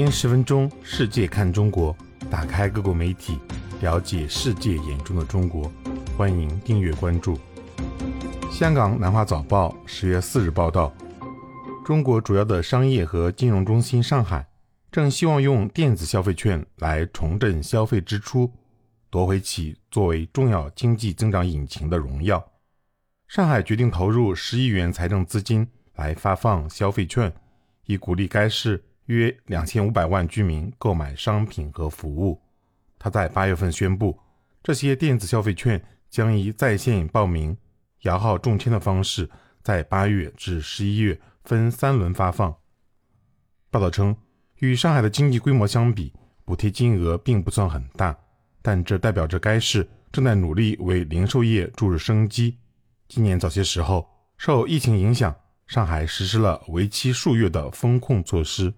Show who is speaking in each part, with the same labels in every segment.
Speaker 1: 天十分钟，世界看中国，打开各国媒体，了解世界眼中的中国。欢迎订阅关注。香港南华早报十月四日报道，中国主要的商业和金融中心上海，正希望用电子消费券来重振消费支出，夺回其作为重要经济增长引擎的荣耀。上海决定投入十亿元财政资金来发放消费券，以鼓励该市。约两千五百万居民购买商品和服务。他在八月份宣布，这些电子消费券将以在线报名、摇号中签的方式，在八月至十一月分三轮发放。报道称，与上海的经济规模相比，补贴金额并不算很大，但这代表着该市正在努力为零售业注入生机。今年早些时候，受疫情影响，上海实施了为期数月的封控措施。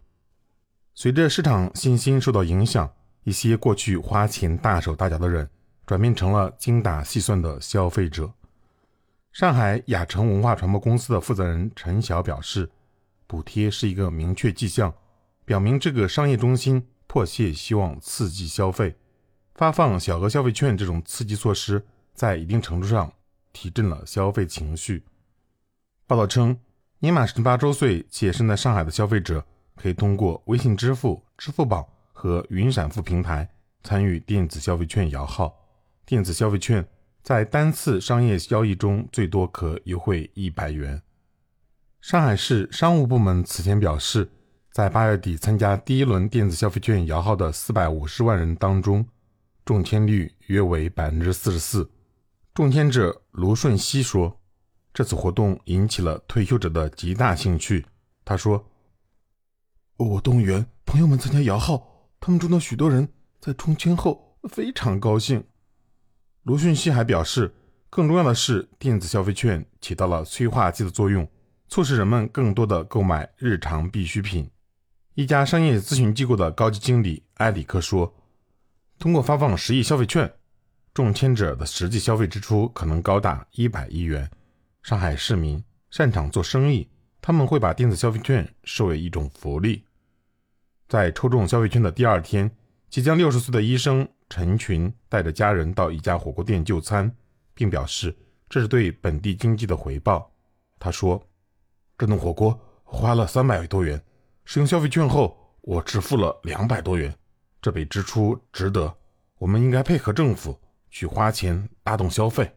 Speaker 1: 随着市场信心受到影响，一些过去花钱大手大脚的人，转变成了精打细算的消费者。上海雅城文化传播公司的负责人陈晓表示，补贴是一个明确迹象，表明这个商业中心迫切希望刺激消费。发放小额消费券这种刺激措施，在一定程度上提振了消费情绪。报道称，年满十八周岁且身在上海的消费者。可以通过微信支付、支付宝和云闪付平台参与电子消费券摇号。电子消费券在单次商业交易中最多可优惠一百元。上海市商务部门此前表示，在八月底参加第一轮电子消费券摇号的四百五十万人当中，中签率约为百分之四十四。中签者卢顺熙说：“这次活动引起了退休者的极大兴趣。”他说。我动员朋友们参加摇号，他们中的许多人在中签后非常高兴。罗迅熙还表示，更重要的是，电子消费券起到了催化剂的作用，促使人们更多的购买日常必需品。一家商业咨询机构的高级经理埃里克说：“通过发放十亿消费券，中签者的实际消费支出可能高达一百亿元。上海市民擅长做生意，他们会把电子消费券视为一种福利。”在抽中消费券的第二天，即将六十岁的医生陈群带着家人到一家火锅店就餐，并表示这是对本地经济的回报。他说：“这顿火锅花了三百多元，使用消费券后，我支付了两百多元，这笔支出值得。我们应该配合政府去花钱拉动消费。”